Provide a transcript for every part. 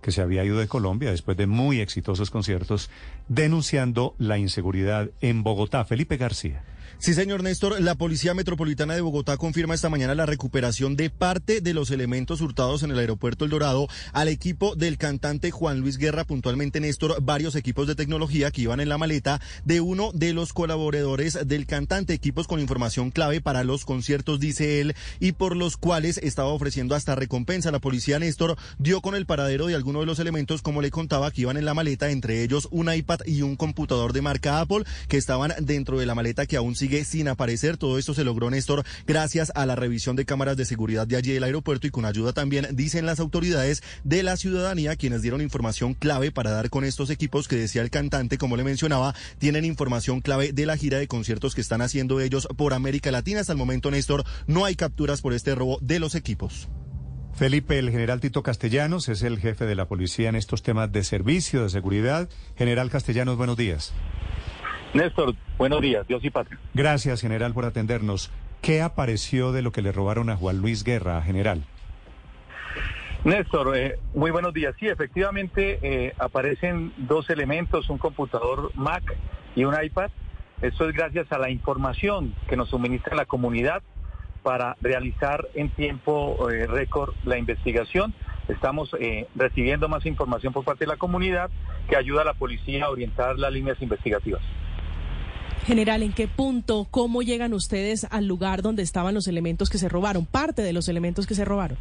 que se había ido de Colombia después de muy exitosos conciertos, denunciando la inseguridad en Bogotá. Felipe García. Sí, señor Néstor, la Policía Metropolitana de Bogotá confirma esta mañana la recuperación de parte de los elementos hurtados en el aeropuerto El Dorado al equipo del cantante Juan Luis Guerra, puntualmente Néstor, varios equipos de tecnología que iban en la maleta de uno de los colaboradores del cantante, equipos con información clave para los conciertos, dice él, y por los cuales estaba ofreciendo hasta recompensa. La policía Néstor dio con el paradero de algunos de los elementos, como le contaba, que iban en la maleta, entre ellos un iPad y un computador de marca Apple, que estaban dentro de la maleta que aún sigue sin aparecer. Todo esto se logró, Néstor, gracias a la revisión de cámaras de seguridad de allí del aeropuerto y con ayuda también, dicen las autoridades de la ciudadanía, quienes dieron información clave para dar con estos equipos que decía el cantante, como le mencionaba, tienen información clave de la gira de conciertos que están haciendo ellos por América Latina. Hasta el momento, Néstor, no hay capturas por este robo de los equipos. Felipe, el general Tito Castellanos es el jefe de la policía en estos temas de servicio, de seguridad. General Castellanos, buenos días. Néstor, buenos días, Dios y patria. Gracias, general, por atendernos. ¿Qué apareció de lo que le robaron a Juan Luis Guerra, general? Néstor, eh, muy buenos días. Sí, efectivamente eh, aparecen dos elementos, un computador Mac y un iPad. Esto es gracias a la información que nos suministra la comunidad para realizar en tiempo eh, récord la investigación. Estamos recibiendo más información por parte de la comunidad que ayuda a la policía a orientar las líneas investigativas. General, ¿en qué punto, cómo llegan ustedes al lugar donde estaban los elementos que se robaron, parte de los elementos que se robaron?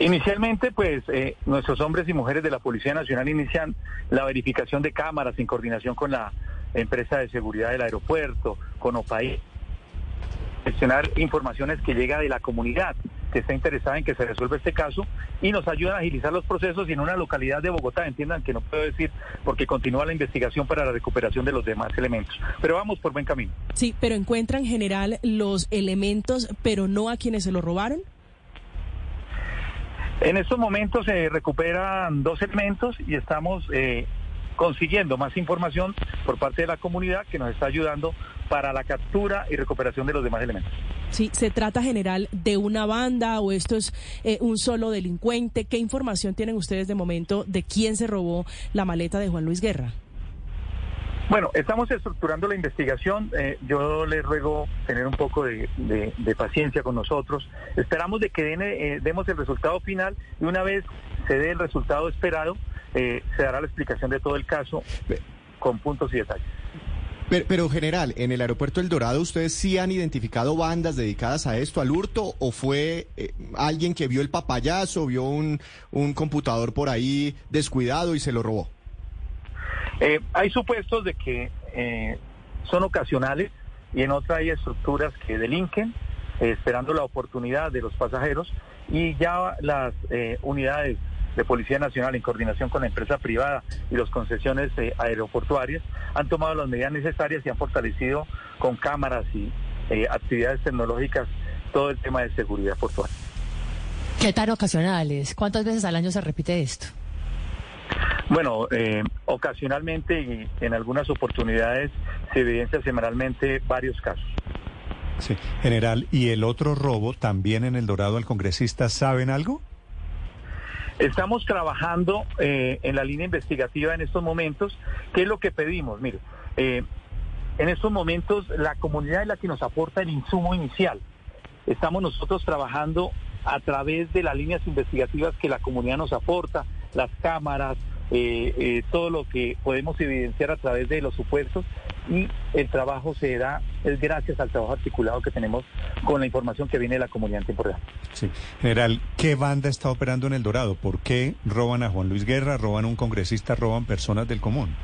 Inicialmente, pues eh, nuestros hombres y mujeres de la Policía Nacional inician la verificación de cámaras en coordinación con la empresa de seguridad del aeropuerto, con OPAI, gestionar informaciones que llega de la comunidad que está interesada en que se resuelva este caso y nos ayudan a agilizar los procesos y en una localidad de Bogotá, entiendan que no puedo decir porque continúa la investigación para la recuperación de los demás elementos. Pero vamos por buen camino. Sí, pero encuentran en general los elementos, pero no a quienes se los robaron. En estos momentos se recuperan dos elementos y estamos eh, consiguiendo más información por parte de la comunidad que nos está ayudando para la captura y recuperación de los demás elementos. Sí, ¿se trata general de una banda o esto es eh, un solo delincuente? ¿Qué información tienen ustedes de momento de quién se robó la maleta de Juan Luis Guerra? Bueno, estamos estructurando la investigación. Eh, yo les ruego tener un poco de, paciencia con nosotros. Esperamos de que eh, demos el resultado final y una vez se dé el resultado esperado, se dará la explicación de todo el caso con puntos y detalles. Pero, general, en el aeropuerto El Dorado, ¿ustedes sí han identificado bandas dedicadas a esto, al hurto, o fue eh, alguien que vio el papayazo, vio un, computador por ahí descuidado y se lo robó? Eh, hay supuestos de que eh, son ocasionales y en otra hay estructuras que delinquen, esperando la oportunidad de los pasajeros y ya las unidades de Policía Nacional en coordinación con la empresa privada y las concesiones eh, aeroportuarias han tomado las medidas necesarias y han fortalecido con cámaras y eh, actividades tecnológicas todo el tema de seguridad portuaria. ¿Qué tan ocasionales? ¿Cuántas veces al año se repite esto? Bueno, eh, ocasionalmente y en algunas oportunidades se evidencia semanalmente varios casos. Sí, general, ¿y el otro robo también en El Dorado al congresista saben algo? Estamos trabajando eh, en la línea investigativa en estos momentos. ¿Qué es lo que pedimos? Mire, eh, en estos momentos la comunidad es la que nos aporta el insumo inicial. Estamos nosotros trabajando a través de las líneas investigativas que la comunidad nos aporta, las cámaras, eh, todo lo que podemos evidenciar a través de los supuestos y el trabajo se da es gracias al trabajo articulado que tenemos con la información que viene de la comunidad real. Sí. General, ¿qué banda está operando en El Dorado? ¿Por qué roban a Juan Luis Guerra, roban a un congresista, roban personas del común?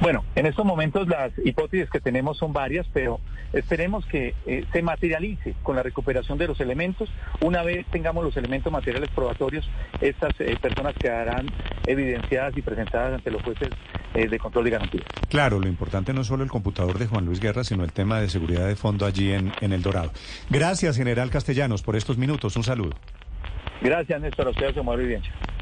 Bueno, en estos momentos las hipótesis que tenemos son varias, pero esperemos que eh, se materialice con la recuperación de los elementos. Una vez tengamos los elementos materiales probatorios, estas eh, personas quedarán evidenciadas y presentadas ante los jueces de control de garantías. Claro, lo importante no es solo el computador de Juan Luis Guerra, sino el tema de seguridad de fondo allí en, en El Dorado. Gracias, general Castellanos, por estos minutos. Un saludo. Gracias, Néstor. A ustedes, Omar Vivencia.